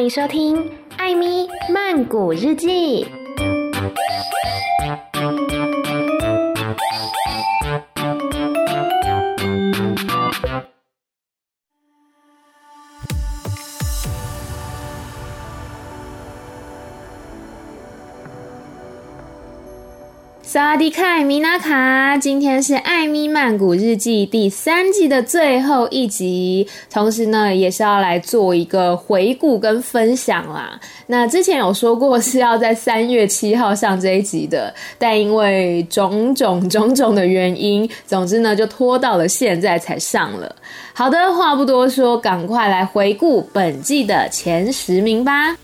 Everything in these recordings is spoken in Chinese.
欢迎收听《艾咪曼谷日记》。萨迪卡，米娜卡，今天是《艾米曼谷日记》第三季的最后一集，同时呢，也是要来做一个回顾跟分享啦。那之前有说过是要在三月七号上这一集的，但因为种种种种的原因，总之呢，就拖到了现在才上了。好的，话不多说，赶快来回顾本季的前十名吧。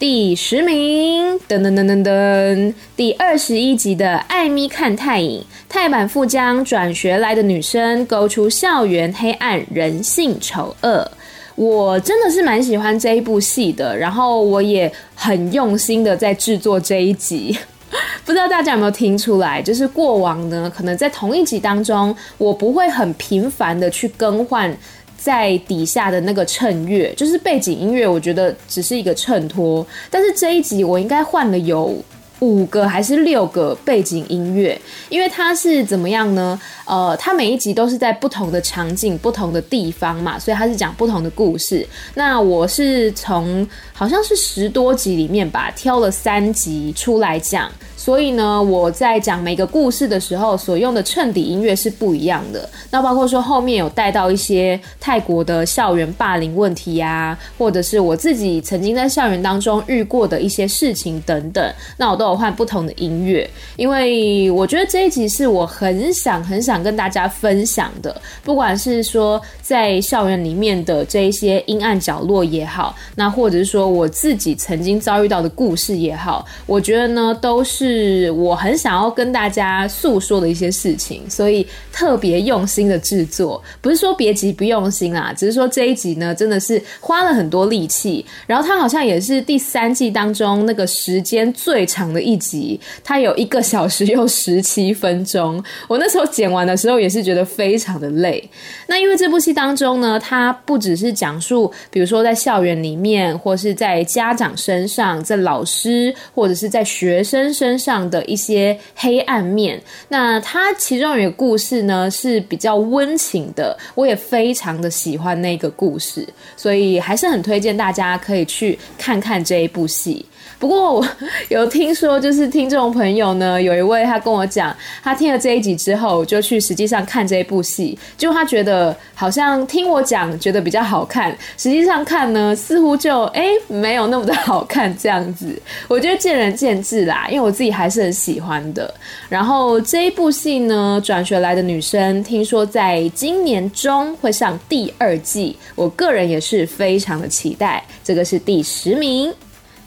第十名，噔噔噔噔噔，第二十一集的《艾咪看泰影》，泰版富江转学来的女生勾出校园黑暗、人性丑恶。我真的是蛮喜欢这一部戏的，然后我也很用心的在制作这一集。不知道大家有没有听出来？就是过往呢，可能在同一集当中，我不会很频繁的去更换。在底下的那个衬乐，就是背景音乐，我觉得只是一个衬托。但是这一集我应该换了有五个还是六个背景音乐，因为它是怎么样呢？呃，它每一集都是在不同的场景、不同的地方嘛，所以它是讲不同的故事。那我是从好像是十多集里面吧，挑了三集出来讲。所以呢，我在讲每个故事的时候，所用的衬底音乐是不一样的。那包括说后面有带到一些泰国的校园霸凌问题呀，或者是我自己曾经在校园当中遇过的一些事情等等，那我都有换不同的音乐，因为我觉得这一集是我很想很想跟大家分享的，不管是说在校园里面的这一些阴暗角落也好，那或者是说我自己曾经遭遇到的故事也好，我觉得呢都是。是我很想要跟大家诉说的一些事情，所以特别用心的制作。不是说别集不用心啊，只是说这一集呢，真的是花了很多力气。然后它好像也是第三季当中那个时间最长的一集，它有一个小时又十七分钟。我那时候剪完的时候也是觉得非常的累。那因为这部戏当中呢，它不只是讲述，比如说在校园里面，或是在家长身上，在老师，或者是在学生身上。的一些黑暗面，那它其中有一个故事呢是比较温情的，我也非常的喜欢那个故事，所以还是很推荐大家可以去看看这一部戏。不过我有听说，就是听众朋友呢，有一位他跟我讲，他听了这一集之后，就去实际上看这一部戏，就他觉得好像听我讲觉得比较好看，实际上看呢，似乎就哎、没有那么的好看这样子。我觉得见仁见智啦，因为我自己还是很喜欢的。然后这一部戏呢，转学来的女生，听说在今年中会上第二季，我个人也是非常的期待。这个是第十名。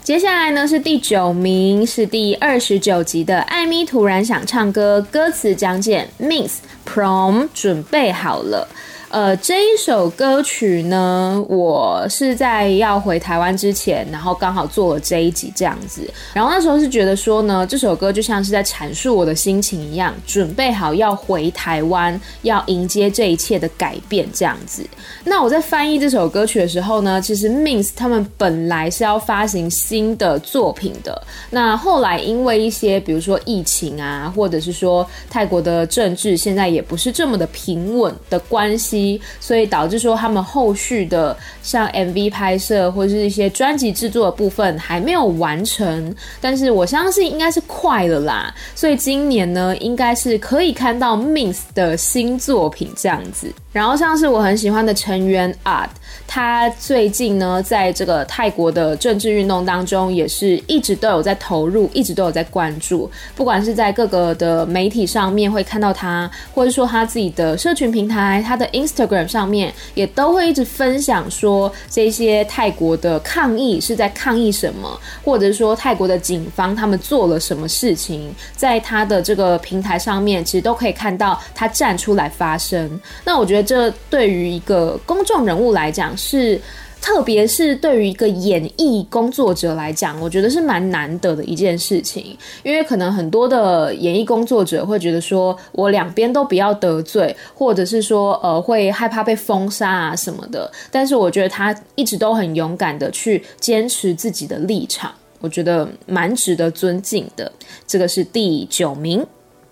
接下来呢，是第九名，是第二十九集的《艾米突然想唱歌》，歌词讲解，Minx Prom 准备好了。呃，这一首歌曲呢，我是在要回台湾之前，然后刚好做了这一集这样子。然后那时候是觉得说呢，这首歌就像是在阐述我的心情一样，准备好要回台湾，要迎接这一切的改变这样子。那我在翻译这首歌曲的时候呢，其实 Minx 他们本来是要发行新的作品的。那后来因为一些比如说疫情啊，或者是说泰国的政治现在也不是这么的平稳的关系。所以导致说他们后续的像 MV 拍摄或者是一些专辑制作的部分还没有完成，但是我相信应该是快了啦。所以今年呢，应该是可以看到 Mins 的新作品这样子。然后像是我很喜欢的成员 Art。他最近呢，在这个泰国的政治运动当中，也是一直都有在投入，一直都有在关注。不管是在各个的媒体上面会看到他，或者说他自己的社群平台，他的 Instagram 上面也都会一直分享说，这些泰国的抗议是在抗议什么，或者说泰国的警方他们做了什么事情，在他的这个平台上面，其实都可以看到他站出来发声。那我觉得这对于一个公众人物来讲，是特别是对于一个演艺工作者来讲，我觉得是蛮难得的一件事情，因为可能很多的演艺工作者会觉得说，我两边都不要得罪，或者是说，呃，会害怕被封杀啊什么的。但是我觉得他一直都很勇敢的去坚持自己的立场，我觉得蛮值得尊敬的。这个是第九名。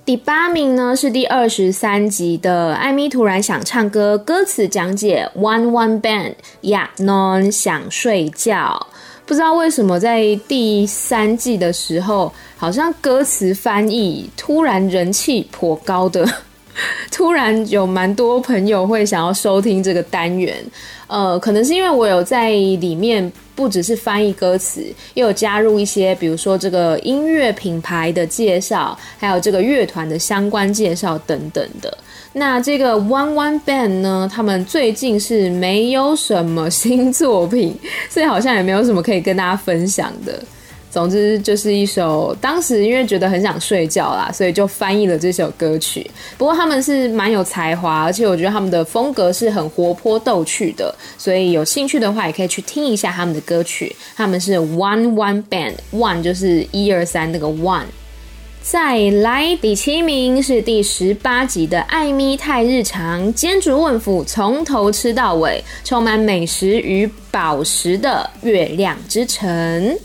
第八名呢，是第二十三集的艾咪突然想唱歌，歌词讲解 One One Band 呀，Non 想睡觉。不知道为什么在第三季的时候，好像歌词翻译突然人气颇高的，突然有蛮多朋友会想要收听这个单元。呃，可能是因为我有在里面。不只是翻译歌词，又有加入一些，比如说这个音乐品牌的介绍，还有这个乐团的相关介绍等等的。那这个 One One Band 呢，他们最近是没有什么新作品，所以好像也没有什么可以跟大家分享的。总之就是一首，当时因为觉得很想睡觉啦，所以就翻译了这首歌曲。不过他们是蛮有才华，而且我觉得他们的风格是很活泼逗趣的，所以有兴趣的话也可以去听一下他们的歌曲。他们是 One One Band，One 就是一二三那个 One。再来第七名是第十八集的艾咪泰日常，煎煮问府从头吃到尾，充满美食与宝石的月亮之城。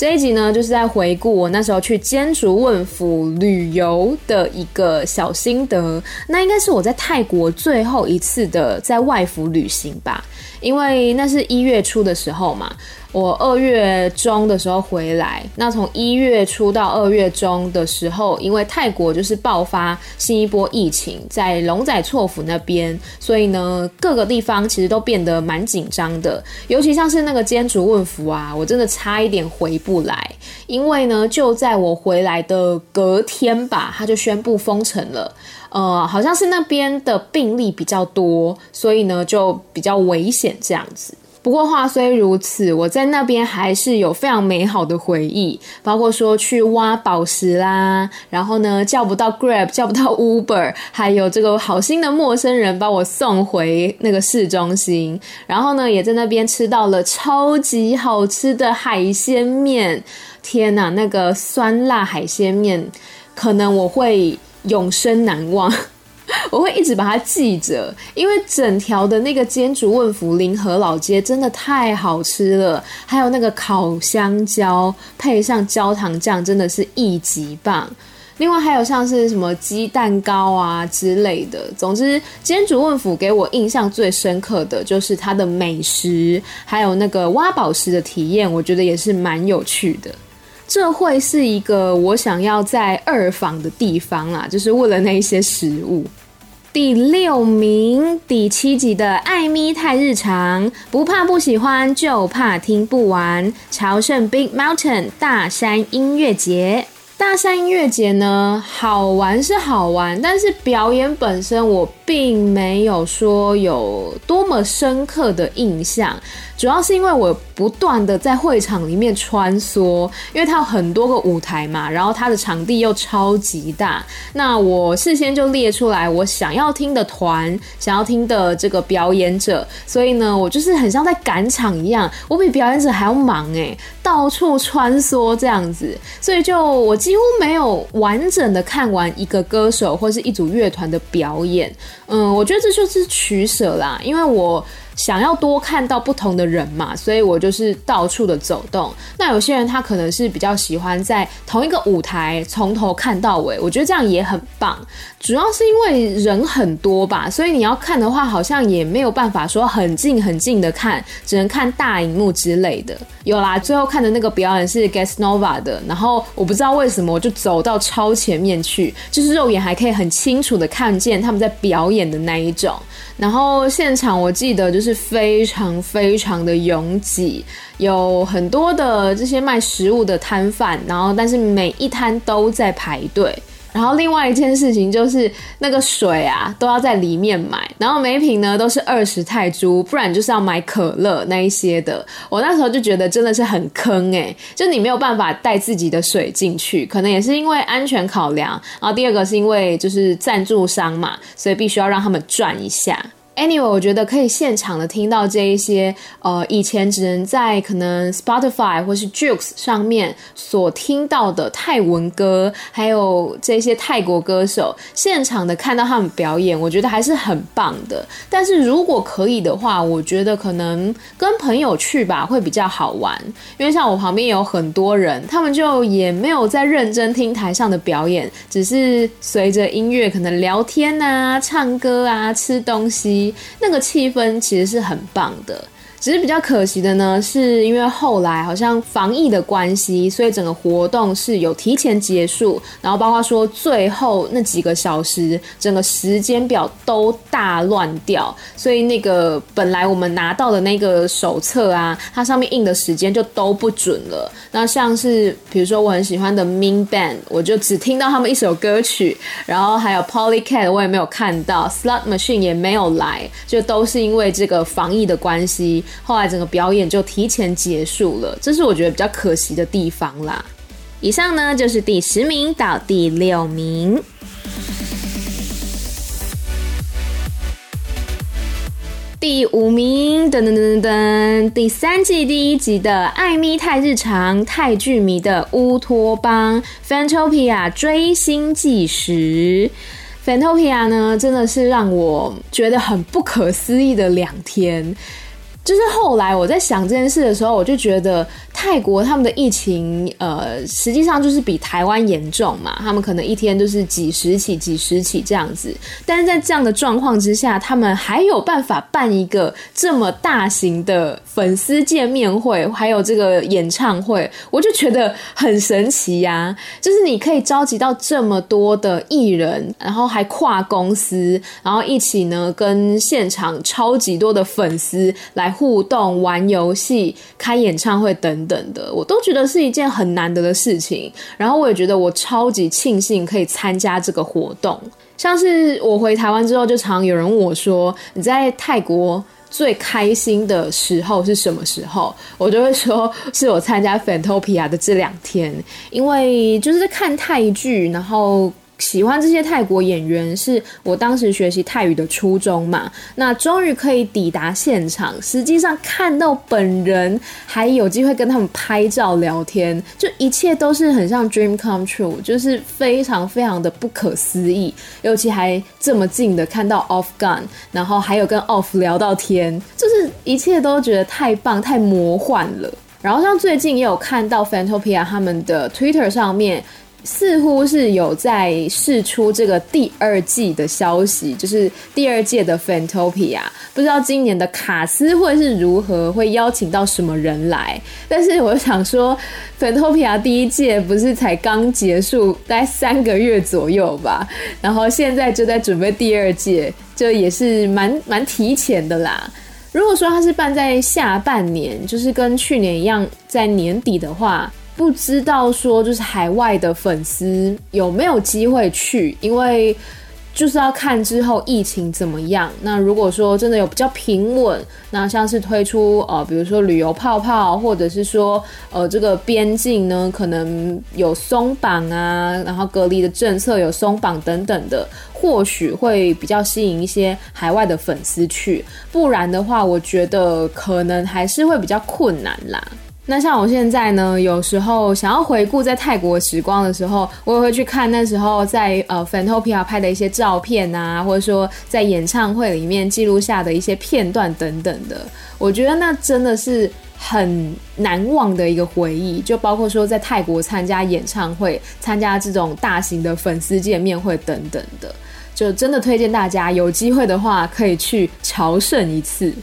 这一集呢，就是在回顾我那时候去尖竹问府旅游的一个小心得。那应该是我在泰国最后一次的在外府旅行吧，因为那是一月初的时候嘛。我二月中的时候回来，那从一月初到二月中的时候，因为泰国就是爆发新一波疫情，在龙仔错府那边，所以呢，各个地方其实都变得蛮紧张的，尤其像是那个煎煮问府啊，我真的差一点回不来，因为呢，就在我回来的隔天吧，他就宣布封城了，呃，好像是那边的病例比较多，所以呢，就比较危险这样子。不过话虽如此，我在那边还是有非常美好的回忆，包括说去挖宝石啦，然后呢叫不到 Grab，叫不到 Uber，还有这个好心的陌生人把我送回那个市中心，然后呢也在那边吃到了超级好吃的海鲜面，天哪，那个酸辣海鲜面，可能我会永生难忘。我会一直把它记着，因为整条的那个煎煮问府临河老街真的太好吃了，还有那个烤香蕉配上焦糖酱，真的是一级棒。另外还有像是什么鸡蛋糕啊之类的，总之煎煮问府给我印象最深刻的就是它的美食，还有那个挖宝石的体验，我觉得也是蛮有趣的。这会是一个我想要在二房的地方啦，就是为了那一些食物。第六名，第七集的艾咪太日常，不怕不喜欢，就怕听不完。朝圣 Big Mountain 大山音乐节，大山音乐节呢，好玩是好玩，但是表演本身我并没有说有多么深刻的印象。主要是因为我不断的在会场里面穿梭，因为它有很多个舞台嘛，然后它的场地又超级大。那我事先就列出来我想要听的团，想要听的这个表演者，所以呢，我就是很像在赶场一样，我比表演者还要忙诶，到处穿梭这样子，所以就我几乎没有完整的看完一个歌手或是一组乐团的表演。嗯，我觉得这就是取舍啦，因为我。想要多看到不同的人嘛，所以我就是到处的走动。那有些人他可能是比较喜欢在同一个舞台从头看到尾，我觉得这样也很棒。主要是因为人很多吧，所以你要看的话，好像也没有办法说很近很近的看，只能看大荧幕之类的。有啦，最后看的那个表演是 Gas Nova 的，然后我不知道为什么我就走到超前面去，就是肉眼还可以很清楚的看见他们在表演的那一种。然后现场我记得就是非常非常的拥挤，有很多的这些卖食物的摊贩，然后但是每一摊都在排队。然后另外一件事情就是那个水啊都要在里面买，然后每一瓶呢都是二十泰铢，不然就是要买可乐那一些的。我那时候就觉得真的是很坑欸，就你没有办法带自己的水进去，可能也是因为安全考量。然后第二个是因为就是赞助商嘛，所以必须要让他们转一下。Anyway，我觉得可以现场的听到这一些，呃，以前只能在可能 Spotify 或是 jokes 上面所听到的泰文歌，还有这些泰国歌手，现场的看到他们表演，我觉得还是很棒的。但是如果可以的话，我觉得可能跟朋友去吧，会比较好玩。因为像我旁边有很多人，他们就也没有在认真听台上的表演，只是随着音乐可能聊天啊、唱歌啊、吃东西。那个气氛其实是很棒的。只是比较可惜的呢，是因为后来好像防疫的关系，所以整个活动是有提前结束，然后包括说最后那几个小时，整个时间表都大乱掉，所以那个本来我们拿到的那个手册啊，它上面印的时间就都不准了。那像是比如说我很喜欢的 Min Band，我就只听到他们一首歌曲，然后还有 Polycat 我也没有看到，Slot Machine 也没有来，就都是因为这个防疫的关系。后来整个表演就提前结束了，这是我觉得比较可惜的地方啦。以上呢就是第十名到第六名，第五名噔噔噔噔噔，第三季第一集的《爱咪泰日常》泰剧迷的乌托邦 Fantopia 追星纪实。Fantopia 呢真的是让我觉得很不可思议的两天。就是后来我在想这件事的时候，我就觉得泰国他们的疫情，呃，实际上就是比台湾严重嘛。他们可能一天就是几十起、几十起这样子，但是在这样的状况之下，他们还有办法办一个这么大型的粉丝见面会，还有这个演唱会，我就觉得很神奇呀。就是你可以召集到这么多的艺人，然后还跨公司，然后一起呢跟现场超级多的粉丝来。互动、玩游戏、开演唱会等等的，我都觉得是一件很难得的事情。然后我也觉得我超级庆幸可以参加这个活动。像是我回台湾之后，就常有人问我说：“你在泰国最开心的时候是什么时候？”我就会说是我参加 Fantopia 的这两天，因为就是在看泰剧，然后。喜欢这些泰国演员是我当时学习泰语的初衷嘛。那终于可以抵达现场，实际上看到本人，还有机会跟他们拍照聊天，就一切都是很像 dream come true，就是非常非常的不可思议。尤其还这么近的看到 Off Gun，然后还有跟 Off 聊到天，就是一切都觉得太棒、太魔幻了。然后像最近也有看到 Fantopia 他们的 Twitter 上面。似乎是有在释出这个第二季的消息，就是第二届的 Fantopia，不知道今年的卡司会是如何，会邀请到什么人来。但是我想说，Fantopia 第一届不是才刚结束，大概三个月左右吧，然后现在就在准备第二届，就也是蛮蛮提前的啦。如果说它是办在下半年，就是跟去年一样在年底的话。不知道说就是海外的粉丝有没有机会去，因为就是要看之后疫情怎么样。那如果说真的有比较平稳，那像是推出呃，比如说旅游泡泡，或者是说呃这个边境呢可能有松绑啊，然后隔离的政策有松绑等等的，或许会比较吸引一些海外的粉丝去。不然的话，我觉得可能还是会比较困难啦。那像我现在呢，有时候想要回顾在泰国时光的时候，我也会去看那时候在呃 Fantopia 拍的一些照片啊，或者说在演唱会里面记录下的一些片段等等的。我觉得那真的是很难忘的一个回忆，就包括说在泰国参加演唱会、参加这种大型的粉丝见面会等等的，就真的推荐大家有机会的话可以去朝圣一次。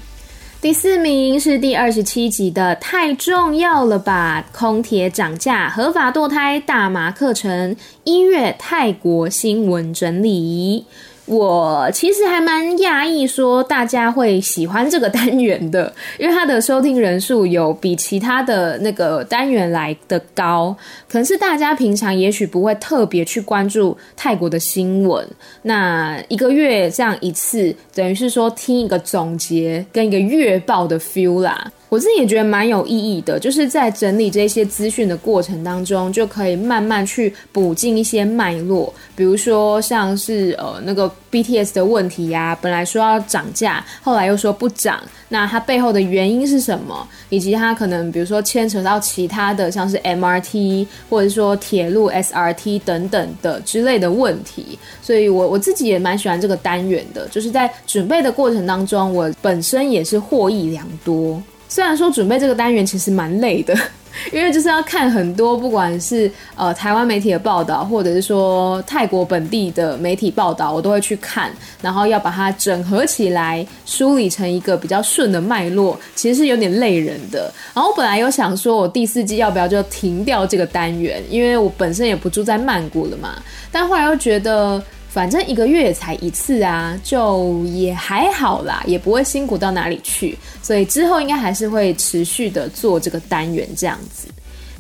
第四名是第二十七集的，太重要了吧！空铁涨价，合法堕胎，大麻课程，一月泰国新闻整理。我其实还蛮讶异，说大家会喜欢这个单元的，因为它的收听人数有比其他的那个单元来的高。可能是大家平常也许不会特别去关注泰国的新闻，那一个月这样一次，等于是说听一个总结跟一个月报的 feel 啦。我自己也觉得蛮有意义的，就是在整理这些资讯的过程当中，就可以慢慢去补进一些脉络，比如说像是呃那个 BTS 的问题呀、本来说要涨价，后来又说不涨，那它背后的原因是什么？以及它可能比如说牵扯到其他的像是 MRT 或者说铁路 SRT 等等的之类的问题，所以我我自己也蛮喜欢这个单元的，就是在准备的过程当中，我本身也是获益良多。虽然说准备这个单元其实蛮累的，因为就是要看很多，不管是呃台湾媒体的报道，或者是说泰国本地的媒体报道，我都会去看，然后要把它整合起来，梳理成一个比较顺的脉络，其实是有点累人的。然后我本来有想说，我第四季要不要就停掉这个单元，因为我本身也不住在曼谷了嘛，但后来又觉得。反正一个月才一次啊，就也还好啦，也不会辛苦到哪里去，所以之后应该还是会持续的做这个单元这样子。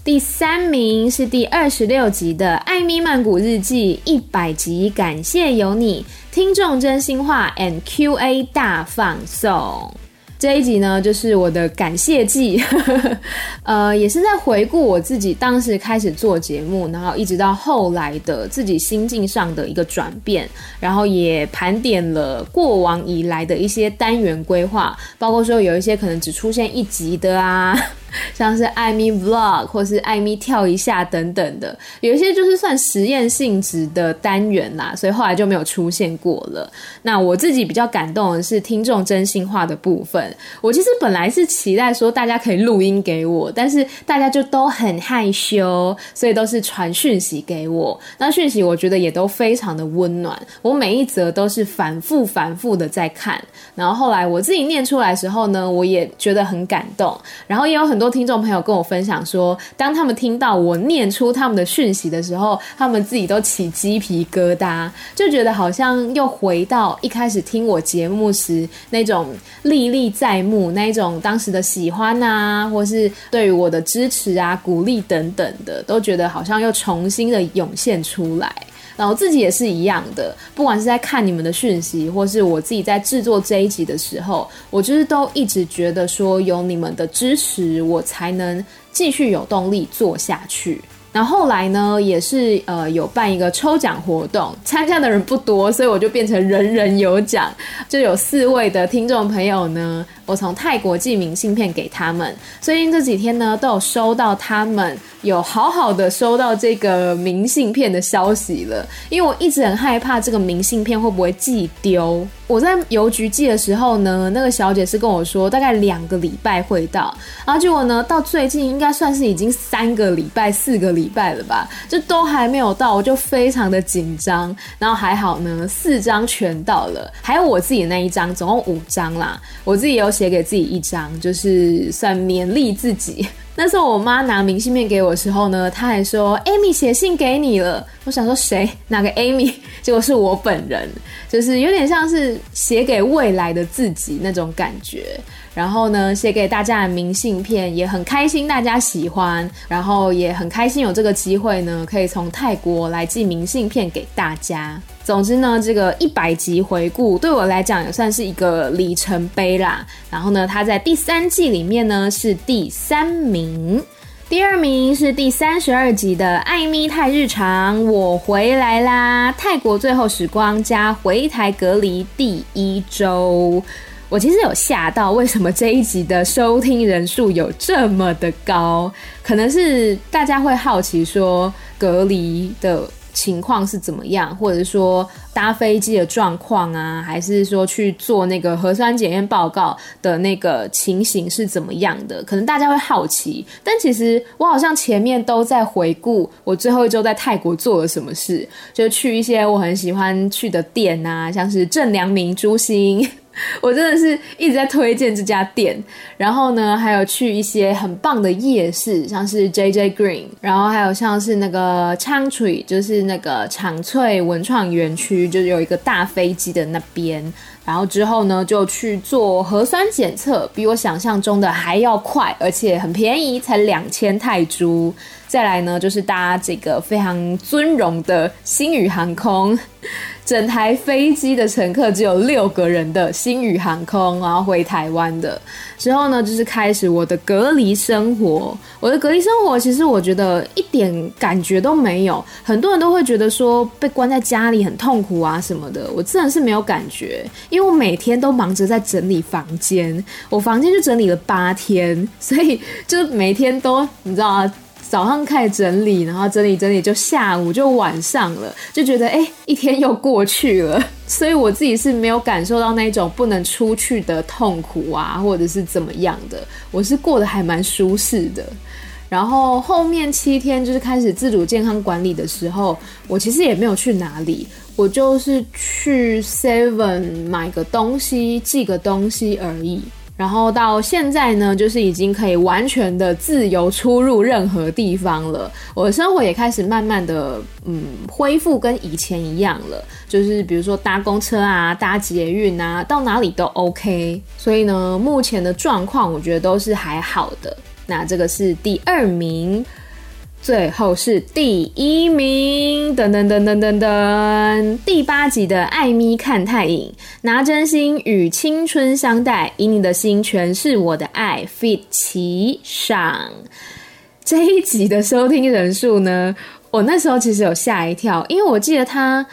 第三名是第二十六集的《艾米曼谷日记》一百集，感谢有你，听众真心话 and Q&A 大放送。这一集呢，就是我的感谢祭，呃，也是在回顾我自己当时开始做节目，然后一直到后来的自己心境上的一个转变，然后也盘点了过往以来的一些单元规划，包括说有一些可能只出现一集的啊。像是艾咪 Vlog 或是艾咪跳一下等等的，有一些就是算实验性质的单元啦，所以后来就没有出现过了。那我自己比较感动的是听众真心话的部分。我其实本来是期待说大家可以录音给我，但是大家就都很害羞，所以都是传讯息给我。那讯息我觉得也都非常的温暖，我每一则都是反复反复的在看。然后后来我自己念出来的时候呢，我也觉得很感动。然后也有很多。听众朋友跟我分享说，当他们听到我念出他们的讯息的时候，他们自己都起鸡皮疙瘩，就觉得好像又回到一开始听我节目时那种历历在目，那一种当时的喜欢啊，或是对于我的支持啊、鼓励等等的，都觉得好像又重新的涌现出来。然后自己也是一样的，不管是在看你们的讯息，或是我自己在制作这一集的时候，我就是都一直觉得说，有你们的支持，我才能继续有动力做下去。然后后来呢，也是呃有办一个抽奖活动，参加的人不多，所以我就变成人人有奖，就有四位的听众朋友呢，我从泰国寄明信片给他们，最近这几天呢都有收到他们有好好的收到这个明信片的消息了，因为我一直很害怕这个明信片会不会寄丢。我在邮局寄的时候呢，那个小姐是跟我说大概两个礼拜会到，然后结果呢到最近应该算是已经三个礼拜、四个礼拜了吧，就都还没有到，我就非常的紧张。然后还好呢，四张全到了，还有我自己那一张，总共五张啦。我自己有写给自己一张，就是算勉励自己。那时候我妈拿明信片给我的时候呢，她还说：“Amy 写信给你了。”我想说谁？哪个 Amy？结果是我本人，就是有点像是写给未来的自己那种感觉。然后呢，写给大家的明信片也很开心，大家喜欢，然后也很开心有这个机会呢，可以从泰国来寄明信片给大家。总之呢，这个一百集回顾对我来讲也算是一个里程碑啦。然后呢，他在第三季里面呢是第三名，第二名是第三十二集的《艾咪泰日常》，我回来啦！泰国最后时光加回台隔离第一周，我其实有吓到，为什么这一集的收听人数有这么的高？可能是大家会好奇说隔离的。情况是怎么样，或者说搭飞机的状况啊，还是说去做那个核酸检验报告的那个情形是怎么样的？可能大家会好奇，但其实我好像前面都在回顾我最后一周在泰国做了什么事，就去一些我很喜欢去的店啊，像是正良明珠心。我真的是一直在推荐这家店，然后呢，还有去一些很棒的夜市，像是 JJ Green，然后还有像是那个 chantry 就是那个长翠文创园区，就是有一个大飞机的那边。然后之后呢，就去做核酸检测，比我想象中的还要快，而且很便宜，才两千泰铢。再来呢，就是搭这个非常尊荣的星宇航空。整台飞机的乘客只有六个人的星宇航空，然后回台湾的之后呢，就是开始我的隔离生活。我的隔离生活其实我觉得一点感觉都没有。很多人都会觉得说被关在家里很痛苦啊什么的，我真的是没有感觉，因为我每天都忙着在整理房间，我房间就整理了八天，所以就每天都你知道啊。早上开始整理，然后整理整理，就下午就晚上了，就觉得哎、一天又过去了。所以我自己是没有感受到那种不能出去的痛苦啊，或者是怎么样的。我是过得还蛮舒适的。然后后面七天就是开始自主健康管理的时候，我其实也没有去哪里，我就是去 Seven 买个东西，寄个东西而已。然后到现在呢，就是已经可以完全的自由出入任何地方了。我的生活也开始慢慢的，嗯，恢复跟以前一样了。就是比如说搭公车啊，搭捷运啊，到哪里都 OK。所以呢，目前的状况我觉得都是还好的。那这个是第二名。最后是第一名，噔噔噔噔噔噔，第八集的艾咪看太影，拿真心与青春相待，以你的心全是我的爱，fit 齐上。这一集的收听人数呢，我那时候其实有吓一跳，因为我记得他。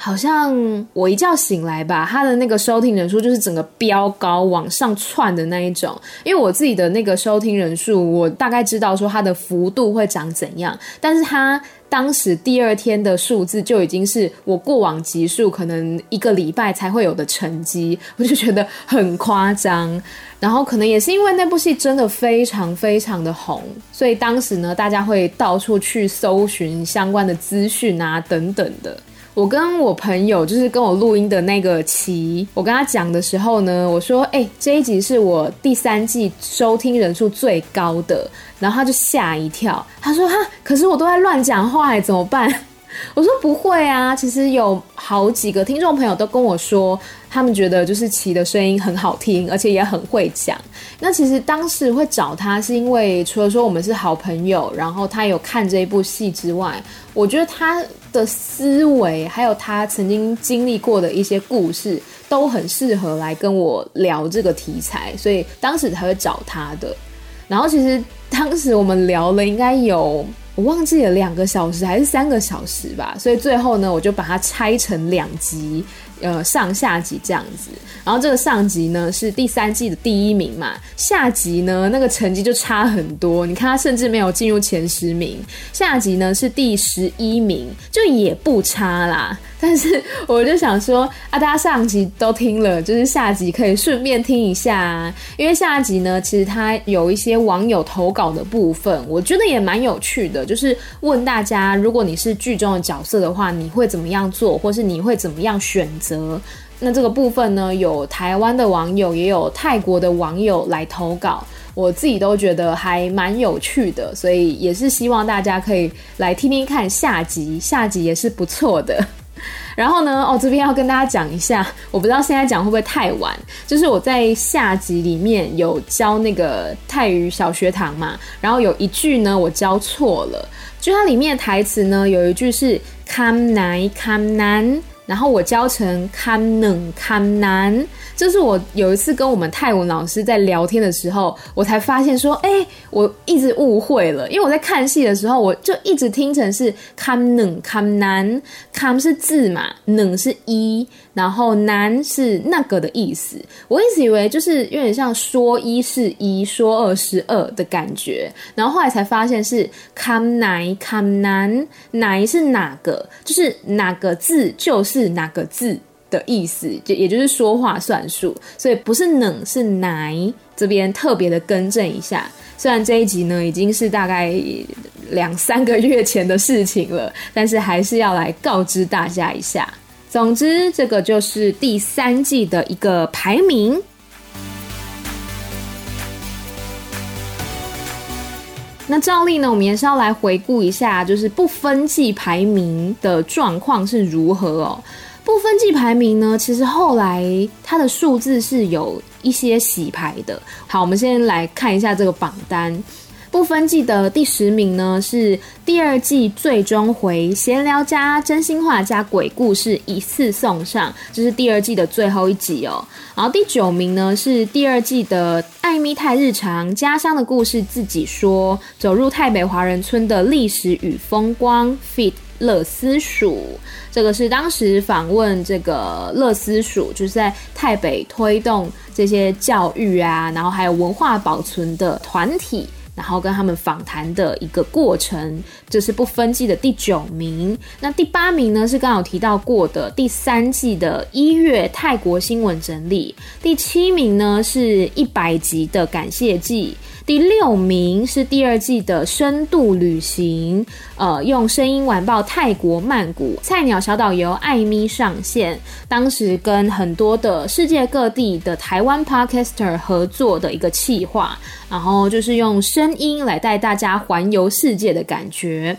好像我一觉醒来吧，他的那个收听人数就是整个飙高往上窜的那一种。因为我自己的那个收听人数，我大概知道说它的幅度会长怎样，但是他当时第二天的数字就已经是我过往集数可能一个礼拜才会有的成绩，我就觉得很夸张。然后可能也是因为那部戏真的非常非常的红，所以当时呢，大家会到处去搜寻相关的资讯啊等等的。我跟我朋友，就是跟我录音的那个齐，我跟他讲的时候呢，我说：“哎、这一集是我第三季收听人数最高的。”然后他就吓一跳，他说：“哈，可是我都在乱讲话，怎么办？” 我说：“不会啊，其实有好几个听众朋友都跟我说。”他们觉得就是齐的声音很好听，而且也很会讲。那其实当时会找他，是因为除了说我们是好朋友，然后他有看这一部戏之外，我觉得他的思维还有他曾经经历过的一些故事，都很适合来跟我聊这个题材，所以当时才会找他的。然后其实当时我们聊了应该有我忘记了两个小时还是三个小时吧，所以最后呢，我就把它拆成两集。呃，上下集这样子，然后这个上集呢是第三季的第一名嘛，下集呢那个成绩就差很多，你看他甚至没有进入前十名，下集呢是第十一名，就也不差啦。但是我就想说啊，大家上集都听了，就是下集可以顺便听一下啊，因为下集呢其实它有一些网友投稿的部分，我觉得也蛮有趣的，就是问大家，如果你是剧中的角色的话，你会怎么样做，或是你会怎么样选择？那这个部分呢，有台湾的网友，也有泰国的网友来投稿，我自己都觉得还蛮有趣的，所以也是希望大家可以来听听看下集，下集也是不错的。然后呢，哦，这边要跟大家讲一下，我不知道现在讲会不会太晚，就是我在下集里面有教那个泰语小学堂嘛，然后有一句呢我教错了，就它里面的台词呢有一句是 come 来 come 难。然后我教成看冷看难，这是我有一次跟我们泰文老师在聊天的时候，我才发现说，哎，我一直误会了，因为我在看戏的时候，我就一直听成是看冷看难，看是字嘛，能是一。然后难是那个的意思，我一直以为就是有点像说一是一，说二是二的感觉，然后后来才发现是看乃看难，乃是哪个，就是哪个字就是哪个字的意思，就也就是说话算数，所以不是冷是乃，这边特别的更正一下。虽然这一集呢已经是大概两三个月前的事情了，但是还是要来告知大家一下。总之，这个就是第三季的一个排名。那照例呢，我们也是要来回顾一下，就是不分季排名的状况是如何哦。不分季排名呢，其实后来它的数字是有一些洗牌的。好，我们先来看一下这个榜单。不分季的第十名呢，是第二季最终回闲聊加真心话加鬼故事一次送上，这是第二季的最后一集哦。然后第九名呢，是第二季的艾咪泰日常家乡的故事自己说，走入泰北华人村的历史与风光 feat. 乐思署，这个是当时访问这个乐思署，就是在台北推动这些教育啊，然后还有文化保存的团体。然后跟他们访谈的一个过程，这是不分季的第九名。那第八名呢，是刚好提到过的第三季的一月泰国新闻整理。第七名呢，是一百集的感谢季。第六名是第二季的深度旅行，呃，用声音晚报泰国曼谷菜鸟小导游艾咪上线，当时跟很多的世界各地的台湾 Podcaster 合作的一个企划，然后就是用声音来带大家环游世界的感觉。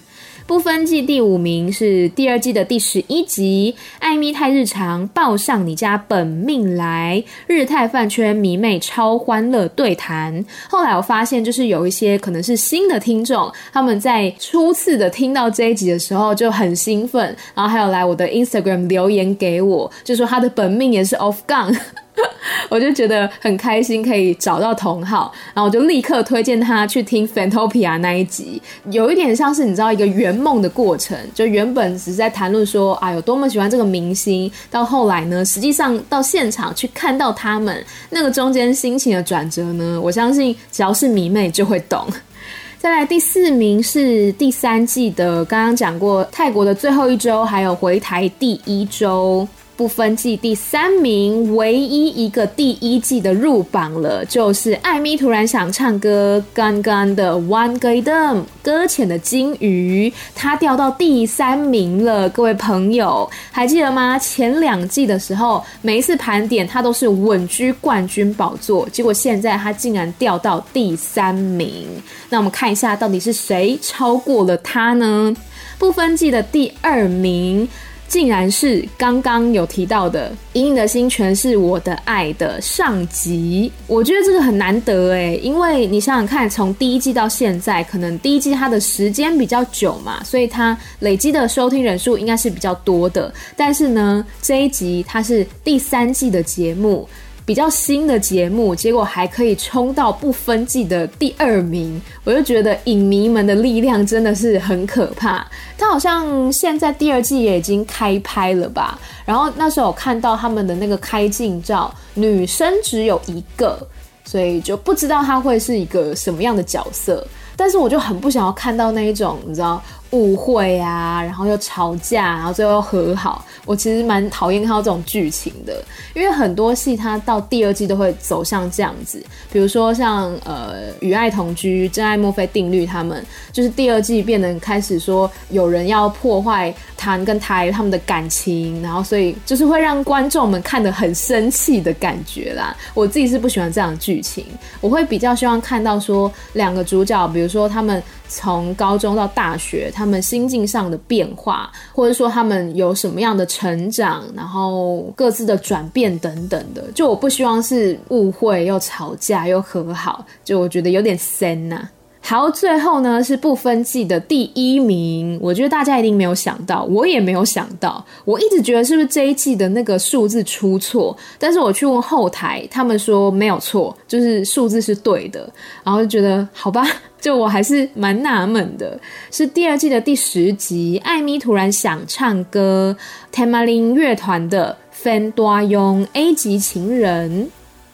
不分季第五名是第二季的第十一集，艾咪太日常报上你家本命来，日泰饭圈迷妹超欢乐对谈。后来我发现，就是有一些可能是新的听众，他们在初次的听到这一集的时候就很兴奋，然后还有来我的 Instagram 留言给我，就说他的本命也是 Off Gun。我就觉得很开心，可以找到同好，然后我就立刻推荐他去听 Fantopia 那一集，有一点像是你知道一个圆梦的过程，就原本只是在谈论说啊有多么喜欢这个明星，到后来呢，实际上到现场去看到他们那个中间心情的转折呢，我相信只要是迷妹就会懂。再来第四名是第三季的，刚刚讲过泰国的最后一周，还有回台第一周。不分季第三名，唯一一个第一季的入榜了，就是艾米突然想唱歌，刚刚的 One Gaydam 搁浅的金鱼，他掉到第三名了。各位朋友还记得吗？前两季的时候，每一次盘点他都是稳居冠军宝座，结果现在他竟然掉到第三名。那我们看一下，到底是谁超过了他呢？不分季的第二名。竟然是刚刚有提到的《隐隐的心全是我的爱》的上集，我觉得这个很难得哎，因为你想想看，从第一季到现在，可能第一季它的时间比较久嘛，所以它累积的收听人数应该是比较多的。但是呢，这一集它是第三季的节目。比较新的节目，结果还可以冲到不分季的第二名，我就觉得影迷们的力量真的是很可怕。他好像现在第二季也已经开拍了吧？然后那时候我看到他们的那个开镜照，女生只有一个，所以就不知道他会是一个什么样的角色。但是我就很不想要看到那一种，你知道。误会啊，然后又吵架，然后最后又和好。我其实蛮讨厌看到这种剧情的，因为很多戏它到第二季都会走向这样子。比如说像呃《与爱同居》《真爱墨菲定律》，他们就是第二季变得开始说有人要破坏谭跟台他们的感情，然后所以就是会让观众们看得很生气的感觉啦。我自己是不喜欢这样的剧情，我会比较希望看到说两个主角，比如说他们。从高中到大学，他们心境上的变化，或者说他们有什么样的成长，然后各自的转变等等的，就我不希望是误会又吵架又和好，就我觉得有点深呐、好，最后呢是不分季的第一名，我觉得大家一定没有想到，我也没有想到，我一直觉得是不是这一季的那个数字出错，但是我去问后台，他们说没有错，就是数字是对的，然后就觉得好吧。就我还是蛮纳闷的，是第二季的第十集，艾咪突然想唱歌，Tamarin 乐团的《Fan 多用 A 级情人》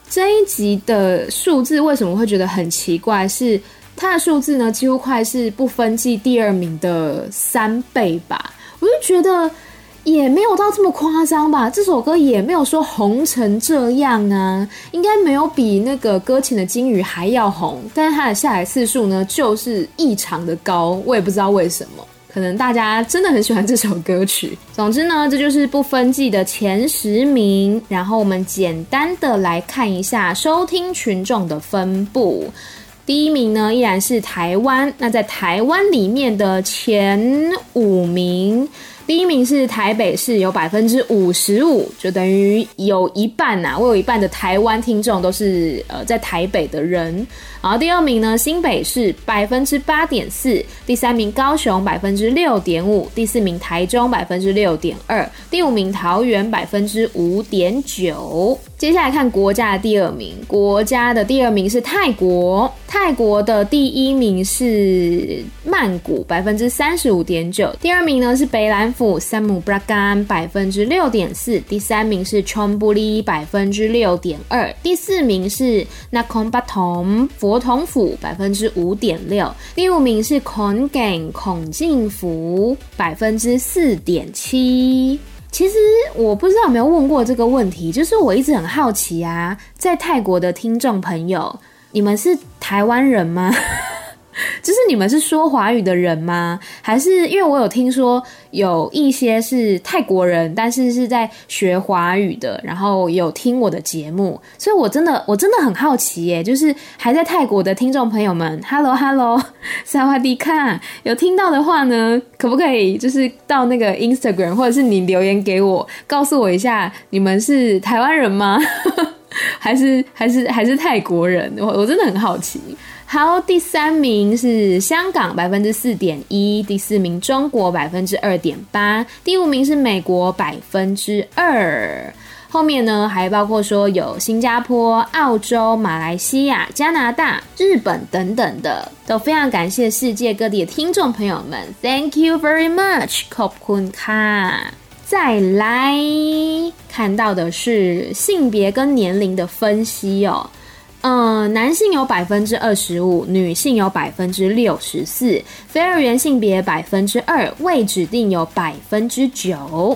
这一集的数字为什么会觉得很奇怪？是它的数字呢，几乎快是不分季第二名的三倍吧？我就觉得。也没有到这么夸张吧？这首歌也没有说红成这样啊，应该没有比那个搁浅的鲸鱼还要红，但是它的下载次数呢，就是异常的高，我也不知道为什么，可能大家真的很喜欢这首歌曲。总之呢，这就是不分季的前十名，然后我们简单的来看一下收听群众的分布。第一名呢，依然是台湾，那在台湾里面的前五名。第一名是台北市，有百分之五十五，就等于有一半呐、啊，我有一半的台湾听众都是呃在台北的人。然后第二名呢，新北市百分之八点四，第三名高雄百分之六点五，第四名台中百分之六点二，第五名桃园百分之五点九。接下来看国家的第二名，国家的第二名是泰国，泰国的第一名是曼谷，百分之三十五点九，第二名呢是北兰府三姆布拉干，百分之六点四，第三名是琼布利，百分之六点二，第四名是那空巴同佛统府，百分之五点六，第五名是孔耿孔敬府，百分之四点七。其实我不知道有没有问过这个问题，就是我一直很好奇啊，在泰国的听众朋友，你们是台湾人吗？就是你们是说华语的人吗？还是因为我有听说有一些是泰国人，但是是在学华语的，然后有听我的节目，所以我真的我真的很好奇耶。就是还在泰国的听众朋友们，Hello Hello，萨瓦迪卡，有听到的话呢，可不可以就是到那个 Instagram 或者是你留言给我，告诉我一下你们是台湾人吗？还是还是还是泰国人？我我真的很好奇。好，第三名是香港百分之四点一，第四名中国百分之二点八，第五名是美国百分之二。后面呢还包括说有新加坡、澳洲、马来西亚、加拿大、日本等等的，都非常感谢世界各地的听众朋友们，Thank you very much，ขอบคุณค่ะ。再来看到的是性别跟年龄的分析哦。 嗯，男性有百分之二十五，女性有百分之六十四，非二元性别百分之二，未指定有百分之九。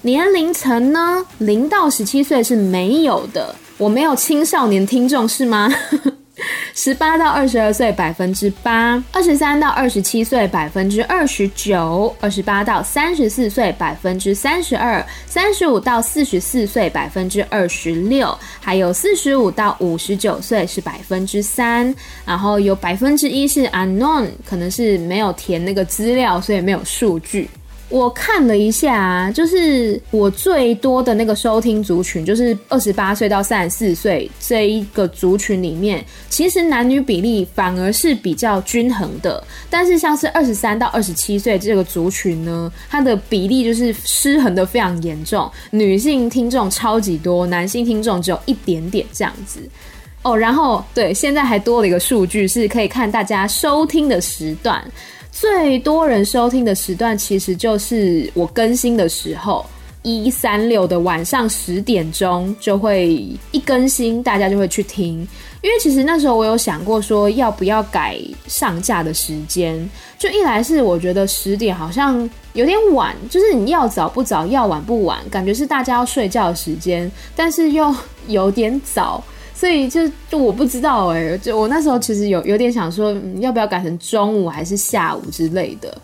年龄层呢，零到十七岁是没有的。我没有青少年听众是吗？十八到二十二岁百分之八，二十三到二十七岁百分之二十九，二十八到三十四岁百分之三十二，三十五到四十四岁百分之二十六，还有四十五到五十九岁是百分之三，然后有百分之一是 unknown，可能是没有填那个资料，所以没有数据。我看了一下，就是我最多的那个收听族群，就是二十八岁到三十四岁这一个族群里面，其实男女比例反而是比较均衡的。但是像是二十三到二十七岁这个族群呢，它的比例就是失衡的非常严重，女性听众超级多，男性听众只有一点点这样子。哦，然后对，现在还多了一个数据，是可以看大家收听的时段。最多人收听的时段其实就是我更新的时候，一三六的晚上十点钟就会一更新，大家就会去听。因为其实那时候我有想过说要不要改上架的时间，就一来是我觉得十点好像有点晚，就是你要早不早，要晚不晚，感觉是大家要睡觉的时间，但是又有点早。所以就就我不知道哎、就我那时候其实有有点想说，要不要改成中午还是下午之类的，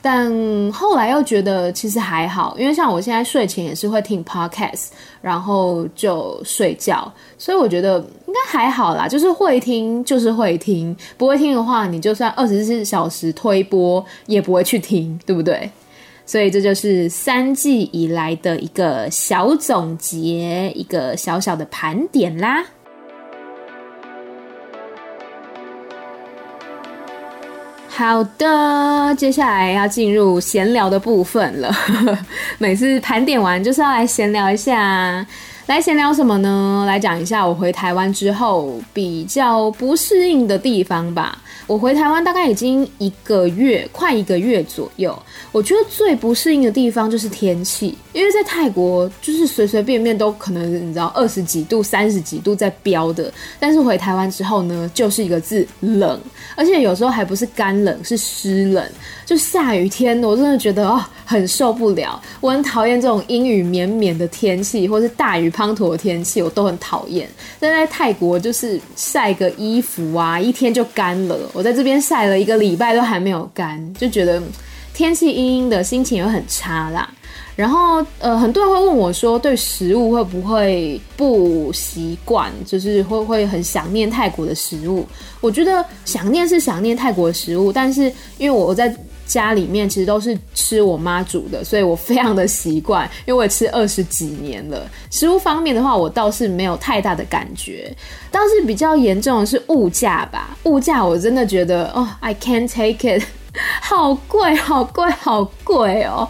但后来又觉得其实还好，因为像我现在睡前也是会听 podcast，然后就睡觉，所以我觉得应该还好啦，就是会听就是会听，不会听的话，你就算二十四小时推播也不会去听，对不对？所以这就是三季以来的一个小总结，一个小小的盘点啦。好的，接下来要进入闲聊的部分了。每次盘点完就是要来闲聊一下，来闲聊什么呢？来讲一下我回台湾之后比较不适应的地方吧。我回台湾大概已经一个月，快一个月左右。我觉得最不适应的地方就是天气，因为在泰国就是随随便便都可能你知道二十几度、三十几度在飙的，但是回台湾之后呢，就是一个字冷，而且有时候还不是干冷，是湿冷。就下雨天，我真的觉得哦很受不了。我很讨厌这种阴雨绵绵的天气，或是大雨滂沱的天气，我都很讨厌。但在泰国就是晒个衣服啊，一天就干了。我在这边晒了一个礼拜都还没有干，就觉得天气阴阴的，心情也很差啦。然后呃，很多人会问我说，对食物会不会不习惯，就是会会很想念泰国的食物。我觉得想念是想念泰国的食物，但是因为我我在。家里面其实都是吃我妈煮的，所以我非常的习惯，因为我也吃二十几年了。食物方面的话，我倒是没有太大的感觉。倒是比较严重的是物价吧，物价我真的觉得哦，I can't take it，好贵，好贵，好贵哦。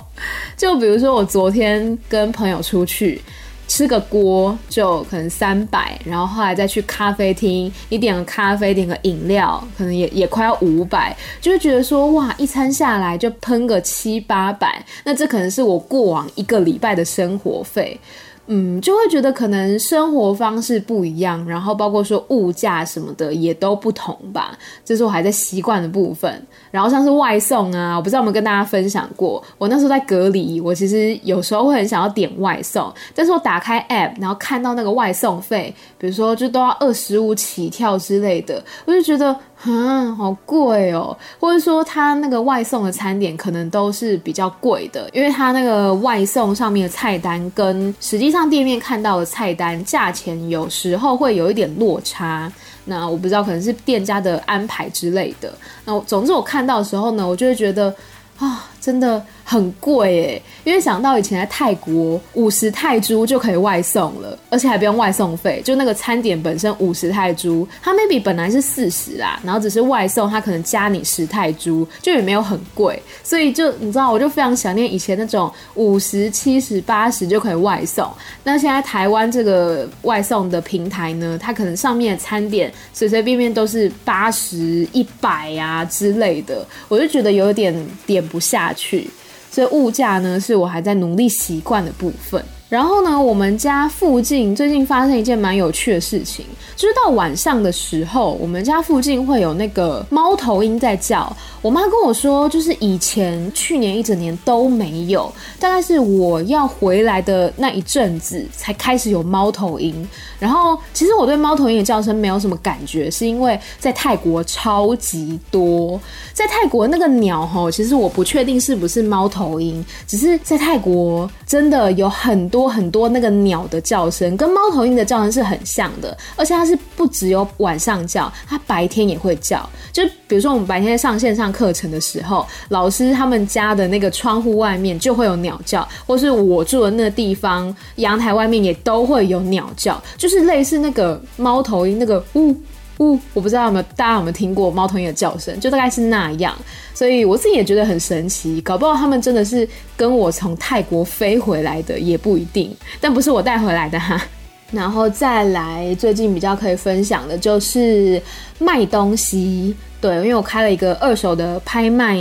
就比如说我昨天跟朋友出去。吃个锅就可能三百，然后后来再去咖啡厅，你点个咖啡，点个饮料，可能也也快要五百，就会觉得说哇，一餐下来就喷个七八百，那这可能是我过往一个礼拜的生活费。嗯，就会觉得可能生活方式不一样，然后包括说物价什么的也都不同吧，这是我还在习惯的部分。然后像是外送啊，我不知道有没有跟大家分享过，我那时候在隔离，我其实有时候会很想要点外送，但是我打开 app，然后看到那个外送费，比如说就都要二十五起跳之类的，我就觉得。嗯，好贵哦，或者说他那个外送的餐点可能都是比较贵的，因为他那个外送上面的菜单跟实际上店面看到的菜单价钱有时候会有一点落差。那我不知道，可能是店家的安排之类的。那总之我看到的时候呢，我就会觉得啊，真的。很贵诶，因为想到以前在泰国五十泰铢就可以外送了，而且还不用外送费，就那个餐点本身五十泰铢，它 maybe 本来是四十啦，然后只是外送，它可能加你十泰铢，就也没有很贵，所以就你知道，我就非常想念以前那种五十、七十、八十就可以外送。那现在台湾这个外送的平台呢，它可能上面的餐点随随便便都是八十、一百呀之类的，我就觉得有点点不下去。所以物价呢，是我还在努力习惯的部分。然后呢，我们家附近最近发生一件蛮有趣的事情，就是到晚上的时候，我们家附近会有那个猫头鹰在叫。我妈跟我说，就是以前去年一整年都没有，大概是我要回来的那一阵子才开始有猫头鹰。然后，其实我对猫头鹰的叫声没有什么感觉，是因为在泰国超级多，在泰国那个鸟吼，其实我不确定是不是猫头鹰，只是在泰国真的有很多很多那个鸟的叫声，跟猫头鹰的叫声是很像的，而且它是不只有晚上叫，它白天也会叫。就比如说我们白天上线上课程的时候，老师他们家的那个窗户外面就会有鸟叫，或是我住的那个地方阳台外面也都会有鸟叫，就是类似那个猫头鹰那个呜呜，我不知道有没有大家有没有听过猫头鹰的叫声，就大概是那样。所以我自己也觉得很神奇，搞不好他们真的是跟我从泰国飞回来的也不一定，但不是我带回来的哈。然后再来，最近比较可以分享的就是卖东西。对，因为我开了一个二手的拍卖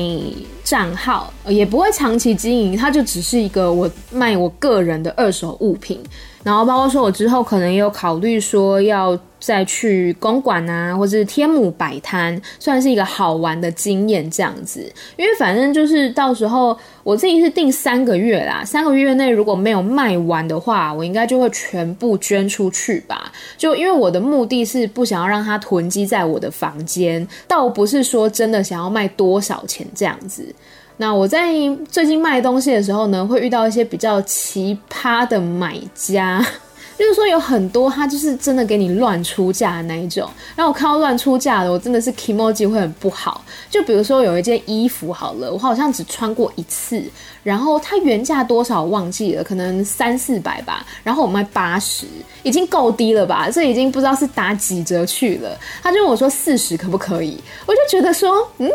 账号，也不会长期经营，它就只是一个我卖我个人的二手物品。然后包括说我之后可能也有考虑说要再去公馆啊，或是天母摆摊，算是一个好玩的经验这样子。因为反正就是到时候我自己是定三个月啦，三个月内如果没有卖完的话，我应该就会全部捐出去吧。就因为我的目的是不想要让它囤积在我的房间，倒不是说真的想要卖多少钱这样子。那我在最近卖东西的时候呢，会遇到一些比较奇葩的买家。就是说有很多他就是真的给你乱出价的那一种，然后我看到乱出价的，我真的是 kimoji 会很不好。就比如说有一件衣服好了，我好像只穿过一次，然后它原价多少忘记了，可能三四百吧，然后我卖八十，已经够低了吧？这已经不知道是打几折去了。他就问我说四十可不可以？我就觉得说，嗯，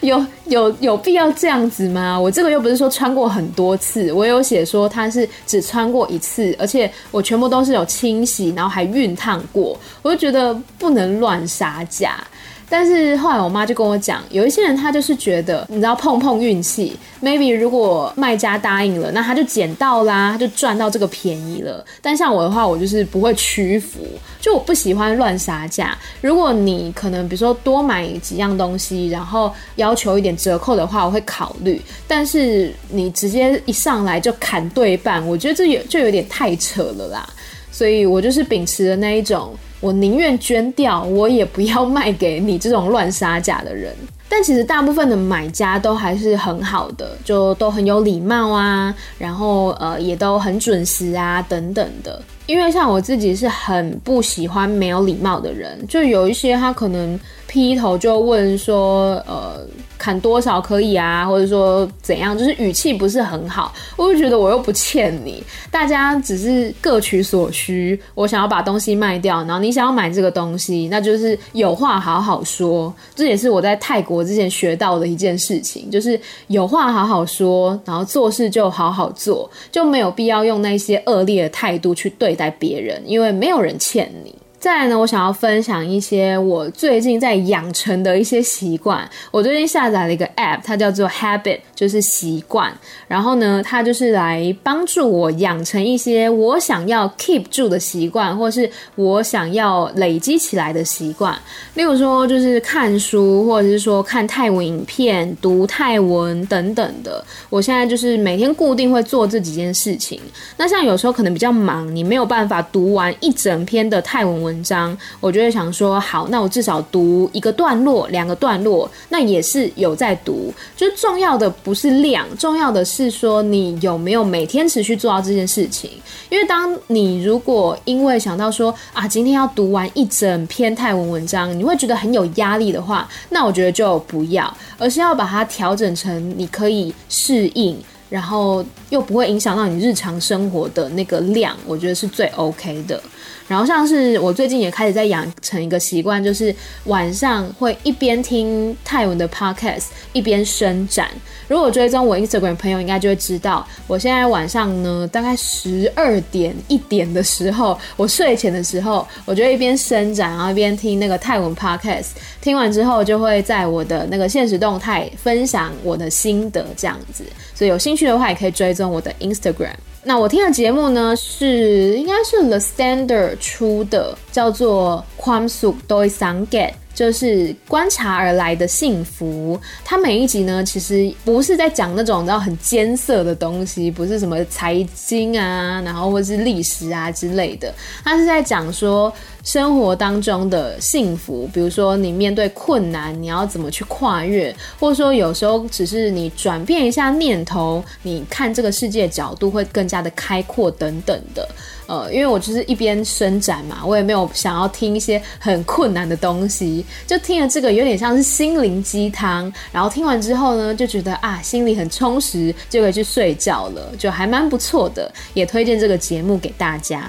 有有有必要这样子吗？我这个又不是说穿过很多次，我有写说它是只穿过一次，而且我。全部都是有清洗，然后还熨烫过，我就觉得不能乱杀价。但是后来我妈就跟我讲，有一些人他就是觉得，你知道碰碰运气，maybe 如果卖家答应了，那他就捡到啦，他就赚到这个便宜了。但像我的话，我就是不会屈服，就我不喜欢乱杀价。如果你可能比如说多买几样东西，然后要求一点折扣的话，我会考虑。但是你直接一上来就砍对半，我觉得这有就有点太扯了啦。所以我就是秉持的那一种。我宁愿捐掉，我也不要卖给你这种乱杀价的人。但其实大部分的买家都还是很好的，就都很有礼貌啊，然后呃也都很准时啊等等的。因为像我自己是很不喜欢没有礼貌的人，就有一些他可能劈头就问说，呃。砍多少可以啊，或者说怎样，就是语气不是很好，我就觉得我又不欠你，大家只是各取所需。我想要把东西卖掉，然后你想要买这个东西，那就是有话好好说。这也是我在泰国之前学到的一件事情，就是有话好好说，然后做事就好好做，就没有必要用那些恶劣的态度去对待别人，因为没有人欠你。再来呢，我想要分享一些我最近在养成的一些习惯。我最近下载了一个 App，它叫做 Habit，就是习惯。然后呢，它就是来帮助我养成一些我想要 keep 住的习惯，或是我想要累积起来的习惯。例如说，就是看书，或者是说看泰文影片、读泰文等等的。我现在就是每天固定会做这几件事情。那像有时候可能比较忙，你没有办法读完一整篇的泰文文章，我就会想说，好，那我至少读一个段落、两个段落，那也是有在读。就重要的不是量，重要的是说你有没有每天持续做到这件事情。因为当你如果因为想到说啊，今天要读完一整篇泰文文章，你会觉得很有压力的话，那我觉得就不要，而是要把它调整成你可以适应，然后又不会影响到你日常生活的那个量，我觉得是最 OK 的。然后像是我最近也开始在养成一个习惯，就是晚上会一边听泰文的 podcast，一边伸展。如果追踪我 Instagram 朋友，应该就会知道，我现在晚上呢，大概十二点一点的时候，我睡前的时候，我就一边伸展，然后一边听那个泰文 podcast。听完之后，就会在我的那个现实动态分享我的心得，这样子。所以有兴趣的话，也可以追踪我的 Instagram。那我听的节目呢是应该是 The Standard 出的，叫做 Kwamsuk Doi Sanget。就是观察而来的幸福，它每一集呢，其实不是在讲那种然后很艰涩的东西，不是什么财经啊，然后或是历史啊之类的，它是在讲说生活当中的幸福，比如说你面对困难，你要怎么去跨越，或者说有时候只是你转变一下念头，你看这个世界角度会更加的开阔等等的。呃，因为我就是一边伸展嘛，我也没有想要听一些很困难的东西，就听了这个有点像是心灵鸡汤，然后听完之后呢，就觉得啊，心里很充实，就可以去睡觉了，就还蛮不错的，也推荐这个节目给大家。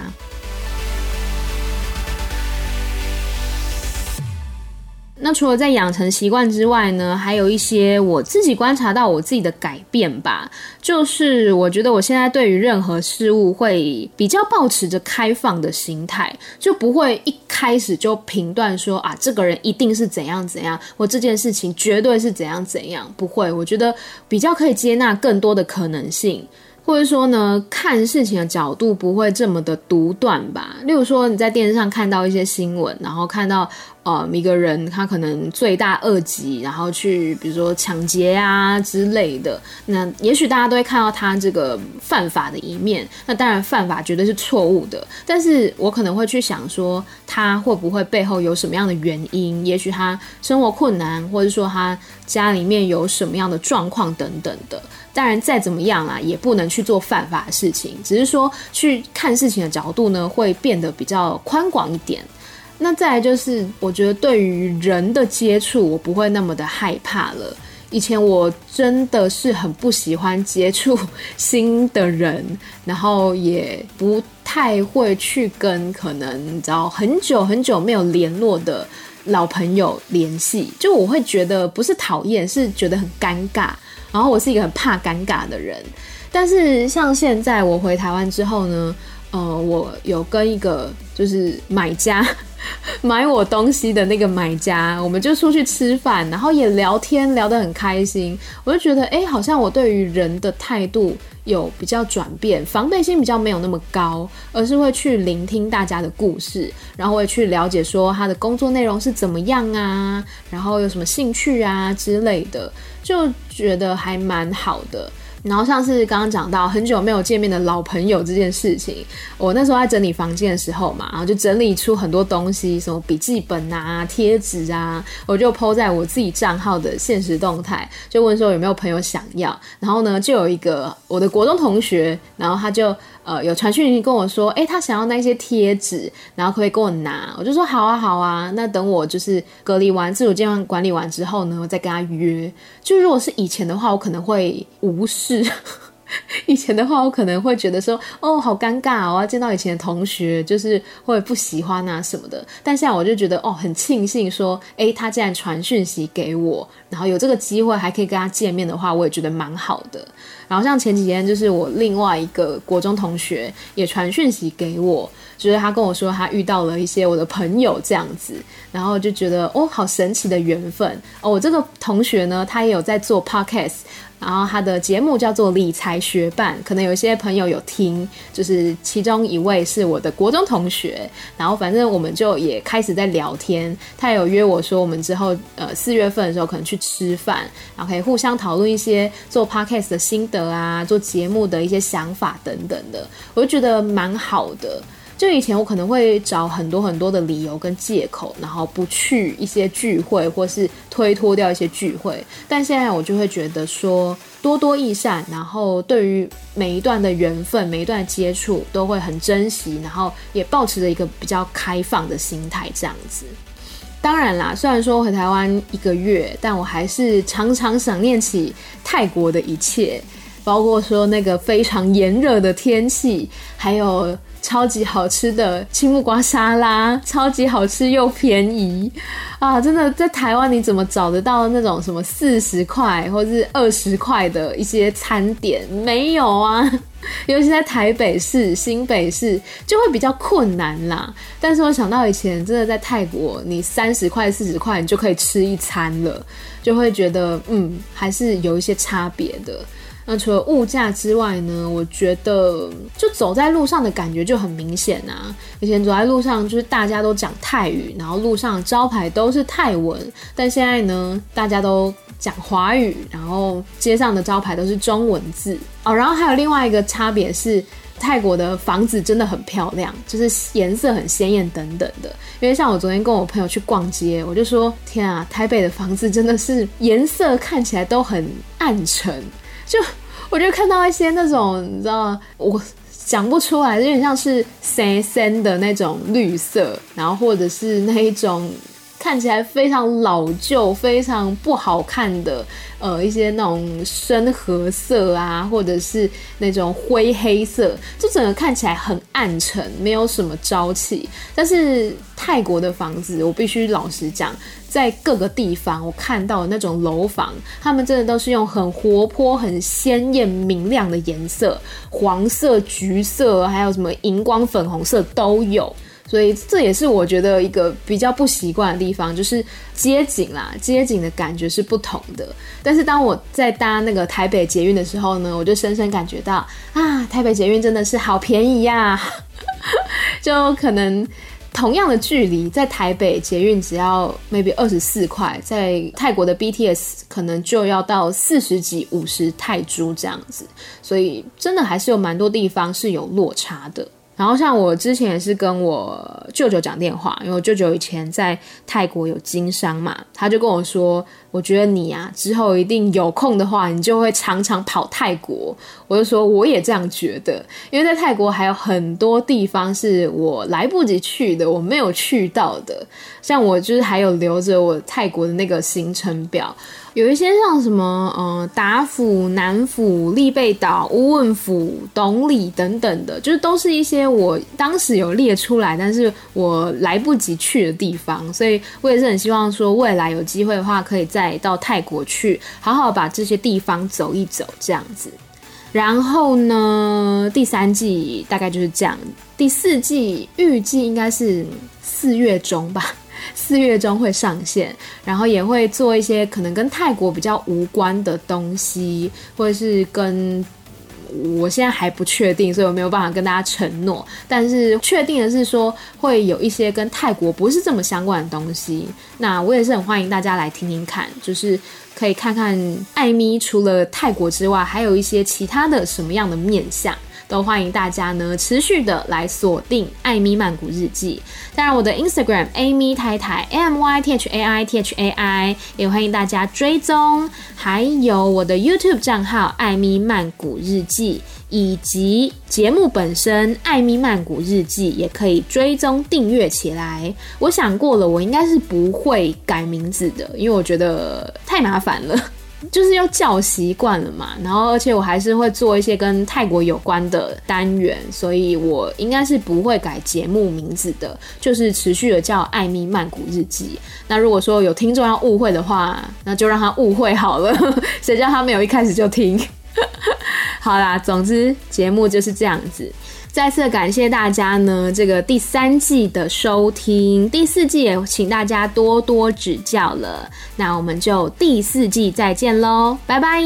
那除了在养成习惯之外呢，还有一些我自己观察到我自己的改变吧。就是我觉得我现在对于任何事物会比较抱持着开放的心态，就不会一开始就评断说啊，这个人一定是怎样怎样，或这件事情绝对是怎样怎样。不会，我觉得比较可以接纳更多的可能性。或者说呢，看事情的角度不会这么的独断吧。例如说，你在电视上看到一些新闻，然后看到呃一个人他可能罪大恶极，然后去比如说抢劫啊之类的，那也许大家都会看到他这个犯法的一面。那当然犯法绝对是错误的，但是我可能会去想说，他会不会背后有什么样的原因？也许他生活困难，或者说他家里面有什么样的状况等等的。当然，再怎么样啊，也不能去做犯法的事情。只是说，去看事情的角度呢，会变得比较宽广一点。那再来就是，我觉得对于人的接触，我不会那么的害怕了。以前我真的是很不喜欢接触新的人，然后也不太会去跟可能你知道很久很久没有联络的老朋友联系。就我会觉得不是讨厌，是觉得很尴尬。然后我是一个很怕尴尬的人，但是像现在我回台湾之后呢，呃，我有跟一个就是买家 买我东西的那个买家，我们就出去吃饭，然后也聊天聊得很开心，我就觉得哎，好像我对于人的态度有比较转变，防备心比较没有那么高，而是会去聆听大家的故事，然后会去了解说他的工作内容是怎么样啊，然后有什么兴趣啊之类的。就觉得还蛮好的，然后像是刚刚讲到很久没有见面的老朋友这件事情，我那时候在整理房间的时候嘛，然后就整理出很多东西，什么笔记本啊、贴纸啊，我就 po 在我自己账号的现实动态，就问说有没有朋友想要，然后呢，就有一个我的国中同学，然后他就呃有传讯息跟我说，哎，他想要那些贴纸，然后可以给我拿，我就说好啊好啊，那等我就是隔离完自主健康管理完之后呢，我再跟他约。就如果是以前的话，我可能会无视。以前的话，我可能会觉得说，哦，好尴尬，我要见到以前的同学，就是会不喜欢啊什么的。但现在我就觉得，哦，很庆幸说，诶，他竟然传讯息给我，然后有这个机会还可以跟他见面的话，我也觉得蛮好的。然后像前几天，就是我另外一个国中同学也传讯息给我，就是他跟我说他遇到了一些我的朋友这样子，然后就觉得，哦，好神奇的缘分。哦，我这个同学呢，他也有在做 podcast。然后他的节目叫做理财学伴，可能有一些朋友有听，就是其中一位是我的国中同学，然后反正我们就也开始在聊天，他有约我说我们之后呃四月份的时候可能去吃饭，然后可以互相讨论一些做 podcast 的心得啊，做节目的一些想法等等的，我就觉得蛮好的。就以前我可能会找很多很多的理由跟借口，然后不去一些聚会，或是推脱掉一些聚会。但现在我就会觉得说多多益善，然后对于每一段的缘分、每一段接触都会很珍惜，然后也保持着一个比较开放的心态这样子。当然啦，虽然说回台湾一个月，但我还是常常想念起泰国的一切，包括说那个非常炎热的天气，还有。超级好吃的青木瓜沙拉，超级好吃又便宜啊！真的在台湾你怎么找得到那种什么四十块或是二十块的一些餐点？没有啊，尤其在台北市、新北市就会比较困难啦。但是我想到以前真的在泰国，你三十块、四十块你就可以吃一餐了，就会觉得嗯，还是有一些差别的。那除了物价之外呢？我觉得就走在路上的感觉就很明显啊。以前走在路上就是大家都讲泰语，然后路上招牌都是泰文，但现在呢，大家都讲华语，然后街上的招牌都是中文字哦。然后还有另外一个差别是，泰国的房子真的很漂亮，就是颜色很鲜艳等等的。因为像我昨天跟我朋友去逛街，我就说：天啊，台北的房子真的是颜色看起来都很暗沉。就我就看到一些那种，你知道吗？我想不出来，有点像是森森的那种绿色，然后或者是那一种看起来非常老旧、非常不好看的。呃，一些那种深褐色啊，或者是那种灰黑色，就整个看起来很暗沉，没有什么朝气。但是泰国的房子，我必须老实讲，在各个地方我看到的那种楼房，他们真的都是用很活泼、很鲜艳、明亮的颜色，黄色、橘色，还有什么荧光粉红色都有。所以这也是我觉得一个比较不习惯的地方，就是街景啦，街景的感觉是不同的。但是当我在搭那个台北捷运的时候呢，我就深深感觉到啊，台北捷运真的是好便宜呀、就可能同样的距离，在台北捷运只要 maybe 二十四块，在泰国的 BTS 可能就要到四十几、五十泰铢这样子。所以真的还是有蛮多地方是有落差的。然后像我之前也是跟我舅舅讲电话，因为我舅舅以前在泰国有经商嘛，他就跟我说，我觉得你啊之后一定有空的话，你就会常常跑泰国。我就说我也这样觉得，因为在泰国还有很多地方是我来不及去的，我没有去到的。像我就是还有留着我泰国的那个行程表。有一些像什么，呃，达府、南府、立贝岛、乌汶府、董里等等的，就是都是一些我当时有列出来，但是我来不及去的地方，所以我也是很希望说，未来有机会的话，可以再到泰国去，好好把这些地方走一走，这样子。然后呢，第三季大概就是这样，第四季预计应该是四月中吧。四月中会上线，然后也会做一些可能跟泰国比较无关的东西，或者是跟我现在还不确定，所以我没有办法跟大家承诺。但是确定的是说，会有一些跟泰国不是这么相关的东西。那我也是很欢迎大家来听听看，就是可以看看艾咪除了泰国之外，还有一些其他的什么样的面相。都欢迎大家呢持续的来锁定艾米曼谷日记。当然，我的 Instagram Amy 太太 A M Y T H A I T H A I 也欢迎大家追踪，还有我的 YouTube 账号艾米曼谷日记。以及节目本身《艾米曼谷日记》也可以追踪订阅起来。我想过了，我应该是不会改名字的，因为我觉得太麻烦了，就是要叫习惯了嘛。然后，而且我还是会做一些跟泰国有关的单元，所以我应该是不会改节目名字的，就是持续的叫《艾米曼谷日记》。那如果说有听众要误会的话，那就让他误会好了，谁叫他没有一开始就听。好啦，总之节目就是这样子。再次感谢大家呢，这个第三季的收听，第四季也请大家多多指教了。那我们就第四季再见喽，拜拜。